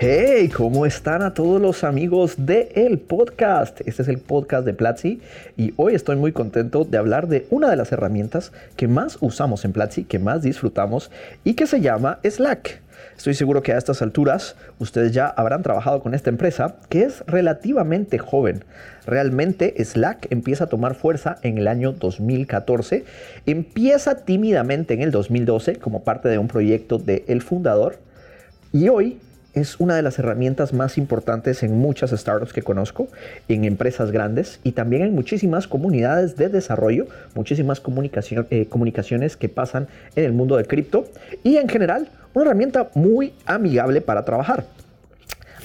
Hey, ¿cómo están a todos los amigos de el podcast? Este es el podcast de Platzi y hoy estoy muy contento de hablar de una de las herramientas que más usamos en Platzi, que más disfrutamos y que se llama Slack. Estoy seguro que a estas alturas ustedes ya habrán trabajado con esta empresa que es relativamente joven. Realmente Slack empieza a tomar fuerza en el año 2014, empieza tímidamente en el 2012 como parte de un proyecto de el fundador y hoy es una de las herramientas más importantes en muchas startups que conozco, en empresas grandes y también en muchísimas comunidades de desarrollo, muchísimas eh, comunicaciones que pasan en el mundo de cripto y en general una herramienta muy amigable para trabajar.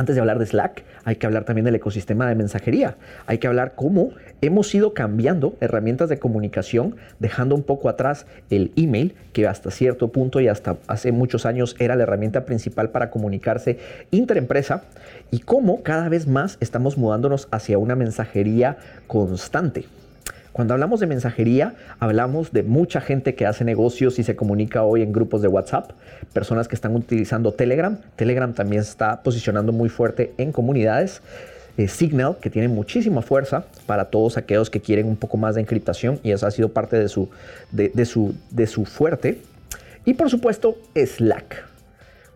Antes de hablar de Slack, hay que hablar también del ecosistema de mensajería. Hay que hablar cómo hemos ido cambiando herramientas de comunicación, dejando un poco atrás el email, que hasta cierto punto y hasta hace muchos años era la herramienta principal para comunicarse interempresa, y cómo cada vez más estamos mudándonos hacia una mensajería constante. Cuando hablamos de mensajería, hablamos de mucha gente que hace negocios y se comunica hoy en grupos de WhatsApp, personas que están utilizando Telegram. Telegram también está posicionando muy fuerte en comunidades. Eh, Signal, que tiene muchísima fuerza para todos aquellos que quieren un poco más de encriptación y eso ha sido parte de su, de, su, de su fuerte. Y por supuesto, Slack.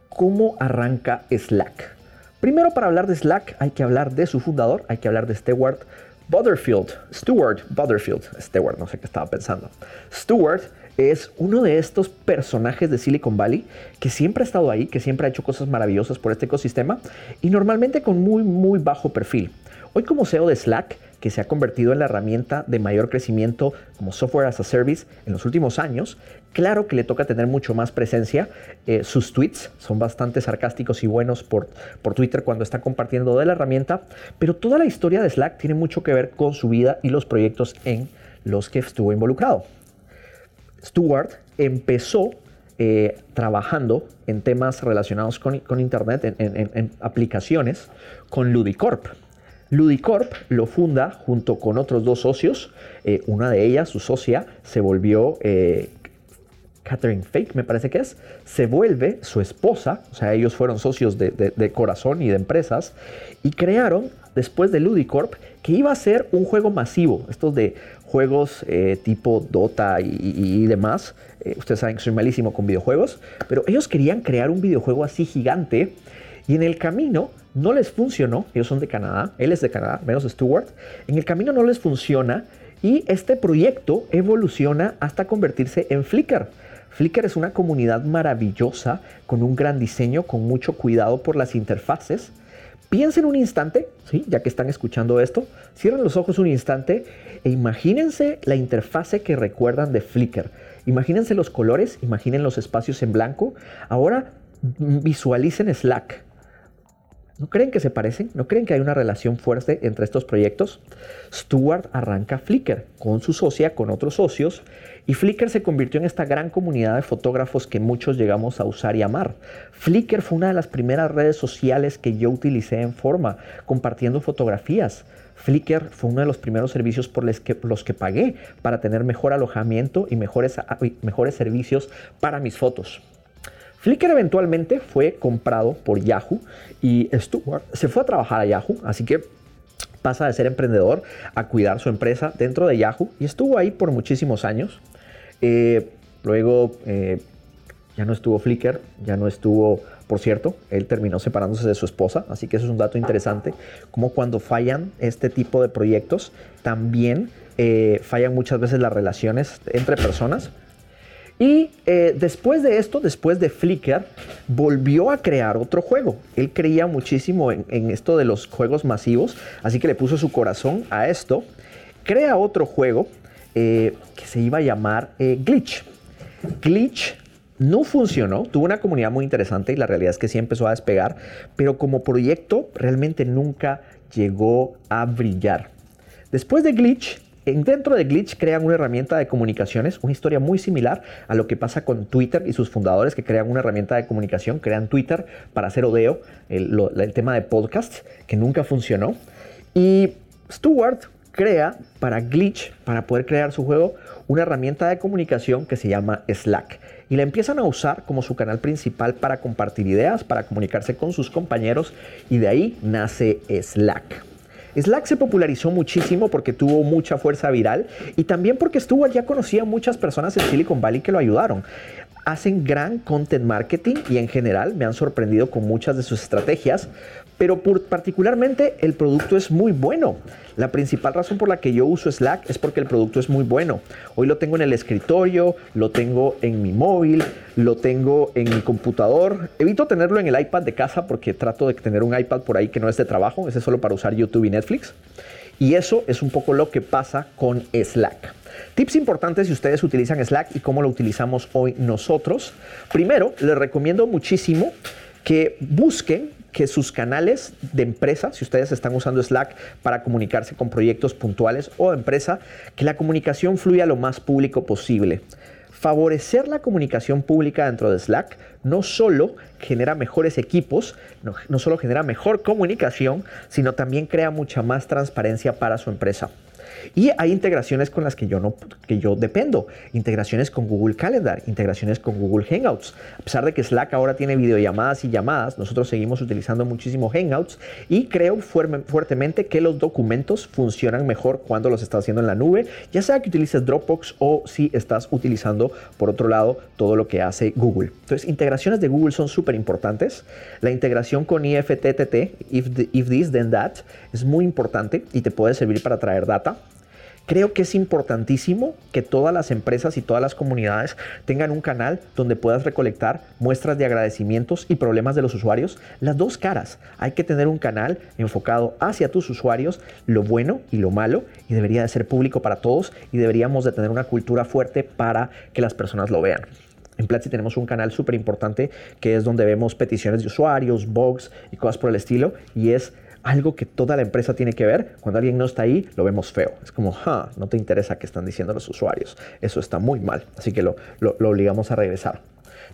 ¿Cómo arranca Slack? Primero, para hablar de Slack, hay que hablar de su fundador, hay que hablar de Stewart Butterfield, Stewart Butterfield, Stewart, no sé qué estaba pensando. Stewart es uno de estos personajes de Silicon Valley que siempre ha estado ahí, que siempre ha hecho cosas maravillosas por este ecosistema y normalmente con muy, muy bajo perfil. Hoy como CEO de Slack, que se ha convertido en la herramienta de mayor crecimiento como software as a service en los últimos años, claro que le toca tener mucho más presencia. Eh, sus tweets son bastante sarcásticos y buenos por, por Twitter cuando está compartiendo de la herramienta, pero toda la historia de Slack tiene mucho que ver con su vida y los proyectos en los que estuvo involucrado. Stuart empezó eh, trabajando en temas relacionados con, Internet, en, aplicaciones, con Ludicorp. Ludicorp lo funda junto con otros dos socios. Eh, una de ellas, su socia, se volvió eh, Catherine Fake, me parece que es, se vuelve su esposa, o sea, ellos fueron socios de, corazón y de empresas, y crearon, después de Ludicorp, que iba a ser un juego masivo, estos de juegos eh, tipo Dota y, demás. ustedes saben que soy malísimo con videojuegos, pero ellos querían crear un videojuego así gigante, y en el camino no les funcionó, ellos son de Canadá, él es de Canadá, menos Stewart, en el camino no les funciona y este proyecto evoluciona hasta convertirse en Flickr. Flickr es una comunidad maravillosa, con un gran diseño, con mucho cuidado por las interfaces. Piensen un instante, ¿sí? ya que están escuchando esto, cierren los ojos un instante e imagínense la interfase que recuerdan de Flickr. Imagínense los colores, imaginen los espacios en blanco. Ahora visualicen Slack. ¿No creen que se parecen? ¿No creen que hay una relación fuerte entre estos proyectos? Stuart arranca Flickr con su socia, con otros socios, y Flickr se convirtió en esta gran comunidad de fotógrafos que muchos llegamos a usar y amar. Flickr fue una de las primeras redes sociales que yo utilicé en forma, compartiendo fotografías. Flickr fue uno de los primeros servicios por los que, los que pagué para tener mejor alojamiento y mejores, mejores servicios para mis fotos. Flickr eventualmente fue comprado por Yahoo y Stuart se fue a trabajar a Yahoo, así que pasa de ser emprendedor a cuidar su empresa dentro de Yahoo y estuvo ahí por muchísimos años. Eh, luego eh, ya no estuvo Flickr, ya no estuvo, por cierto, él terminó separándose de su esposa, así que eso es un dato interesante, como cuando fallan este tipo de proyectos, también eh, fallan muchas veces las relaciones entre personas. Y eh, después de esto, después de Flickr, volvió a crear otro juego. Él creía muchísimo en, esto de los juegos masivos, así que le puso su corazón a esto. Crea otro juego eh, que se iba a llamar eh, Glitch. Glitch no funcionó, tuvo una comunidad muy interesante y la realidad es que sí empezó a despegar, pero como proyecto realmente nunca llegó a brillar. Después de Glitch, Dentro de Glitch crean una herramienta de comunicaciones, una historia muy similar a lo que pasa con Twitter y sus fundadores que crean una herramienta de comunicación, crean Twitter para hacer odeo, el, tema de podcast, que nunca funcionó. Y Stuart crea para Glitch, para poder crear su juego, una herramienta de comunicación que se llama Slack y la empiezan a usar como su canal principal para compartir ideas, para comunicarse con sus compañeros y de ahí nace Slack. Slack se popularizó muchísimo porque tuvo mucha fuerza viral y también porque estuvo ya conocía muchas personas en Silicon Valley que lo ayudaron. Hacen gran content marketing y en general me han sorprendido con muchas de sus estrategias, pero particularmente el producto es muy bueno. La principal razón por la que yo uso Slack es porque el producto es muy bueno. Hoy lo tengo en el escritorio, lo tengo en mi móvil, lo tengo en mi computador. Evito tenerlo en el iPad de casa porque trato de tener un iPad por ahí que no es de trabajo, ese es solo para usar YouTube y Netflix. Y eso es un poco lo que pasa con Slack. Tips importantes si ustedes utilizan Slack y cómo lo utilizamos hoy nosotros. Primero, les recomiendo muchísimo que busquen que sus canales de empresa, si ustedes están usando Slack para comunicarse con proyectos puntuales o empresa, que la comunicación fluya lo más público posible. Favorecer la comunicación pública dentro de Slack no solo genera mejores equipos, no, no solo genera mejor comunicación, sino también crea mucha más transparencia para su empresa. Y hay integraciones con las que yo, no, que yo dependo. Integraciones con Google Calendar, integraciones con Google Hangouts. A pesar de que Slack ahora tiene videollamadas y llamadas, nosotros seguimos utilizando muchísimo Hangouts y creo fuertemente que los documentos funcionan mejor cuando los estás haciendo en la nube, ya sea que utilices Dropbox o si estás utilizando, por otro lado, todo lo que hace Google. Entonces, integraciones de Google son súper importantes. La integración con IFTTT, if, if this, then that, es muy importante y te puede servir para traer data. Creo que es importantísimo que todas las empresas y todas las comunidades tengan un canal donde puedas recolectar muestras de agradecimientos y problemas de los usuarios. Las dos caras. Hay que tener un canal enfocado hacia tus usuarios, lo bueno y lo malo, y debería de ser público para todos y deberíamos de tener una cultura fuerte para que las personas lo vean. En Platzi tenemos un canal súper importante que es donde vemos peticiones de usuarios, bugs y cosas por el estilo, y es algo que toda la empresa tiene que ver. Cuando alguien no está ahí, lo vemos feo. Es como, no te interesa qué están diciendo los usuarios. Eso está muy mal. Así que lo, lo, obligamos a regresar.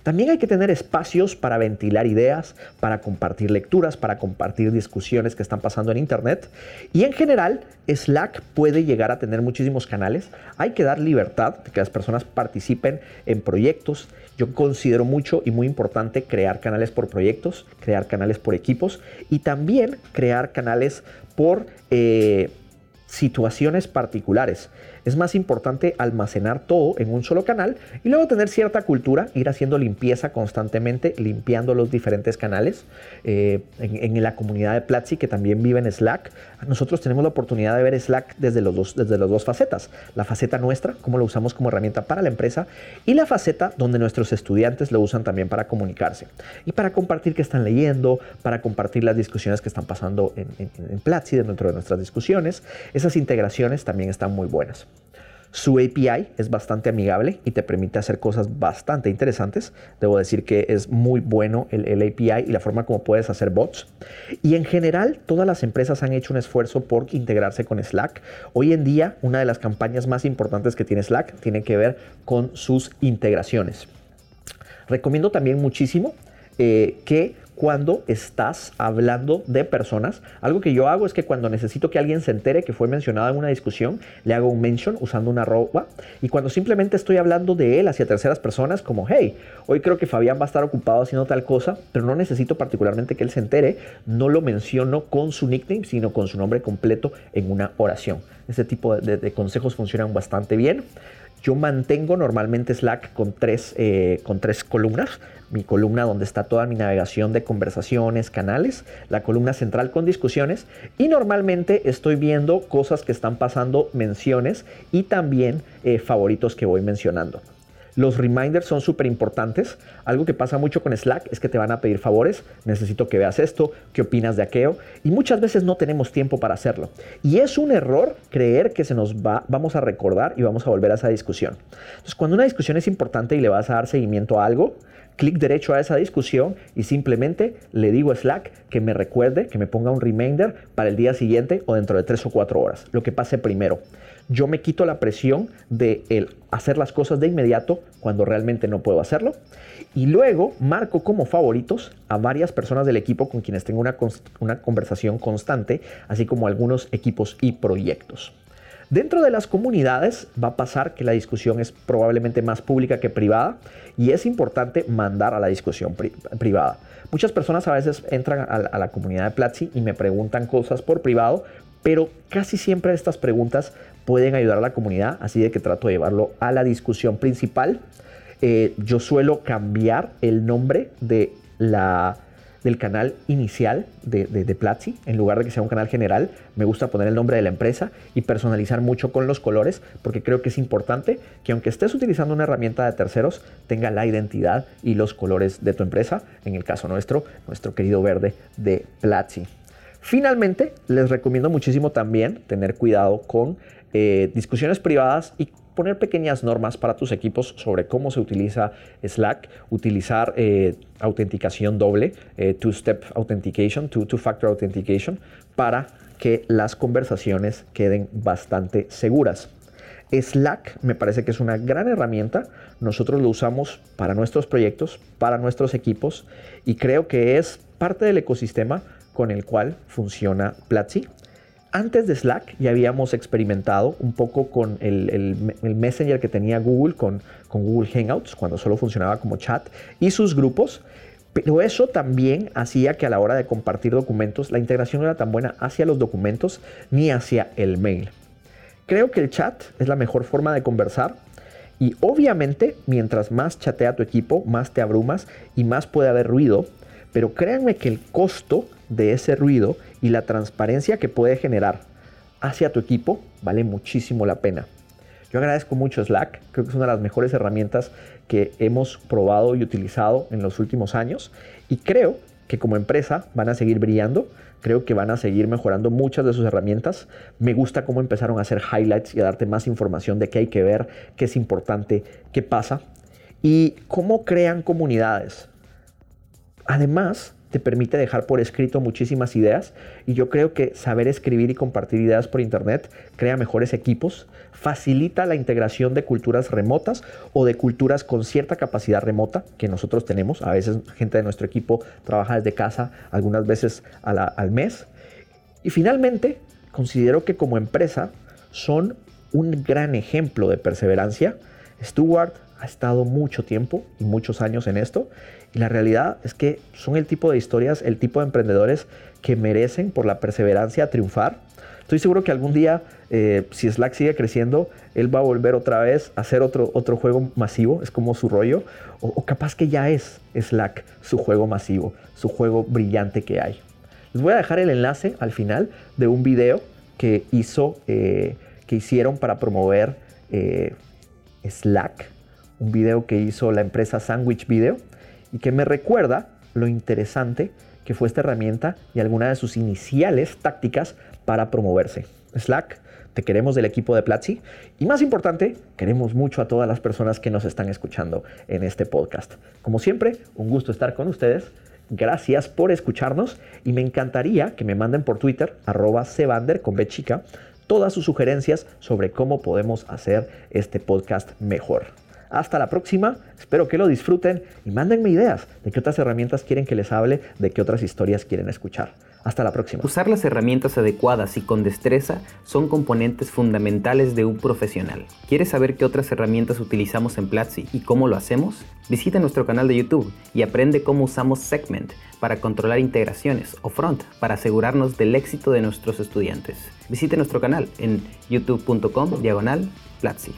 También hay que tener espacios para ventilar ideas, para compartir lecturas, para compartir discusiones que están pasando en Internet. Y en general, Slack puede llegar a tener muchísimos canales. Hay que dar libertad de que las personas participen en proyectos yo considero mucho y muy importante crear canales por proyectos, crear canales por equipos y también crear canales por eh, situaciones particulares. Es más importante almacenar todo en un solo canal y luego tener cierta cultura, ir haciendo limpieza constantemente, limpiando los diferentes canales. Eh, en, la comunidad de Platzi, que también vive en Slack, nosotros tenemos la oportunidad de ver Slack desde, dos, desde las dos facetas. La faceta nuestra, cómo lo usamos como herramienta para la empresa, y la faceta donde nuestros estudiantes lo usan también para comunicarse y para compartir qué están leyendo, para compartir las discusiones que están pasando en, en, en Platzi dentro de nuestras discusiones. Esas integraciones también están muy buenas. Su API es bastante amigable y te permite hacer cosas bastante interesantes. Debo decir que es muy bueno el, API y la forma como puedes hacer bots. Y en general, todas las empresas han hecho un esfuerzo por integrarse con Slack. Hoy en día, una de las campañas más importantes que tiene Slack tiene que ver con sus integraciones. Recomiendo también muchísimo eh, que cuando estás hablando de personas. Algo que yo hago es que cuando necesito que alguien se entere que fue mencionado en una discusión, le hago un mention usando una arroba. Y cuando simplemente estoy hablando de él hacia terceras personas, como, hey, hoy creo que Fabián va a estar ocupado haciendo tal cosa, pero no necesito particularmente que él se entere, no lo menciono con su nickname, sino con su nombre completo en una oración. Ese tipo de consejos funcionan bastante bien. Yo mantengo normalmente Slack con tres, eh, con tres columnas. Mi columna donde está toda mi navegación de conversaciones, canales, la columna central con discusiones y normalmente estoy viendo cosas que están pasando, menciones y también eh, favoritos que voy mencionando. Los reminders son súper importantes. Algo que pasa mucho con Slack es que te van a pedir favores. Necesito que veas esto, qué opinas de aquello. Y muchas veces no tenemos tiempo para hacerlo. Y es un error creer que se nos va, vamos a recordar y vamos a volver a esa discusión. Entonces, cuando una discusión es importante y le vas a dar seguimiento a algo, clic derecho a esa discusión y simplemente le digo a Slack que me recuerde, que me ponga un reminder para el día siguiente o dentro de tres o cuatro horas, lo que pase primero. Yo me quito la presión de hacer las cosas de inmediato cuando realmente no puedo hacerlo. Y luego marco como favoritos a varias personas del equipo con quienes tengo una conversación constante, así como algunos equipos y proyectos. Dentro de las comunidades va a pasar que la discusión es probablemente más pública que privada y es importante mandar a la discusión privada. Muchas personas a veces entran a, la comunidad de Platzi y me preguntan cosas por privado, pero casi siempre estas preguntas pueden ayudar a la comunidad, así de que trato de llevarlo a la discusión principal. Eh, yo suelo cambiar el nombre de la del canal inicial de, de, Platzi, en lugar de que sea un canal general, me gusta poner el nombre de la empresa y personalizar mucho con los colores, porque creo que es importante que aunque estés utilizando una herramienta de terceros, tenga la identidad y los colores de tu empresa, en el caso nuestro, nuestro querido verde de Platzi. Finalmente, les recomiendo muchísimo también tener cuidado con eh, discusiones privadas y poner pequeñas normas para tus equipos sobre cómo se utiliza Slack, utilizar eh, autenticación doble, eh, two-step authentication, two-factor authentication, para que las conversaciones queden bastante seguras. Slack me parece que es una gran herramienta. Nosotros lo usamos para nuestros proyectos, para nuestros equipos y creo que es parte del ecosistema con el cual funciona Platzi antes de Slack ya habíamos experimentado un poco con el, Messenger que tenía Google, con, Google Hangouts, cuando solo funcionaba como chat, y sus grupos. Pero eso también hacía que a la hora de compartir documentos, la integración no era tan buena hacia los documentos ni hacia el mail. Creo que el chat es la mejor forma de conversar. Y obviamente, mientras más chatea tu equipo, más te abrumas y más puede haber ruido. Pero créanme que el costo de ese ruido y la transparencia que puede generar hacia tu equipo vale muchísimo la pena. Yo agradezco mucho Slack, creo que es una de las mejores herramientas que hemos probado y utilizado en los últimos años y creo que como empresa van a seguir brillando, creo que van a seguir mejorando muchas de sus herramientas. Me gusta cómo empezaron a hacer highlights y a darte más información de qué hay que ver, qué es importante, qué pasa y cómo crean comunidades. Además, te permite dejar por escrito muchísimas ideas y yo creo que saber escribir y compartir ideas por internet crea mejores equipos, facilita la integración de culturas remotas o de culturas con cierta capacidad remota que nosotros tenemos. A veces gente de nuestro equipo trabaja desde casa algunas veces al mes. Y finalmente, considero que como empresa son un gran ejemplo de perseverancia. Stuart ha estado mucho tiempo y muchos años en esto y la realidad es que son el tipo de historias, el tipo de emprendedores que merecen por la perseverancia triunfar. Estoy seguro que algún día, eh, si Slack sigue creciendo, él va a volver otra vez a hacer otro, otro juego masivo, es como su rollo, o, capaz que ya es Slack su juego masivo, su juego brillante que hay. Les voy a dejar el enlace al final de un video que hizo, eh, que hicieron para promover eh, Slack, un video que hizo la empresa Sandwich Video y que me recuerda lo interesante que fue esta herramienta y alguna de sus iniciales tácticas para promoverse. Slack, te queremos del equipo de Platzi y más importante, queremos mucho a todas las personas que nos están escuchando en este podcast. Como siempre, un gusto estar con ustedes. Gracias por escucharnos y me encantaría que me manden por Twitter, arroba Sevander con B todas sus sugerencias sobre cómo podemos hacer este podcast mejor. Hasta la próxima, espero que lo disfruten y mándenme ideas de qué otras herramientas quieren que les hable, de qué otras historias quieren escuchar. Hasta la próxima. Usar las herramientas adecuadas y con destreza son componentes fundamentales de un profesional. ¿Quieres saber qué otras herramientas utilizamos en Platzi y cómo lo hacemos? Visita nuestro canal de YouTube y aprende cómo usamos Segment para controlar integraciones o Front para asegurarnos del éxito de nuestros estudiantes. Visite nuestro canal en youtube.com diagonal Platzi.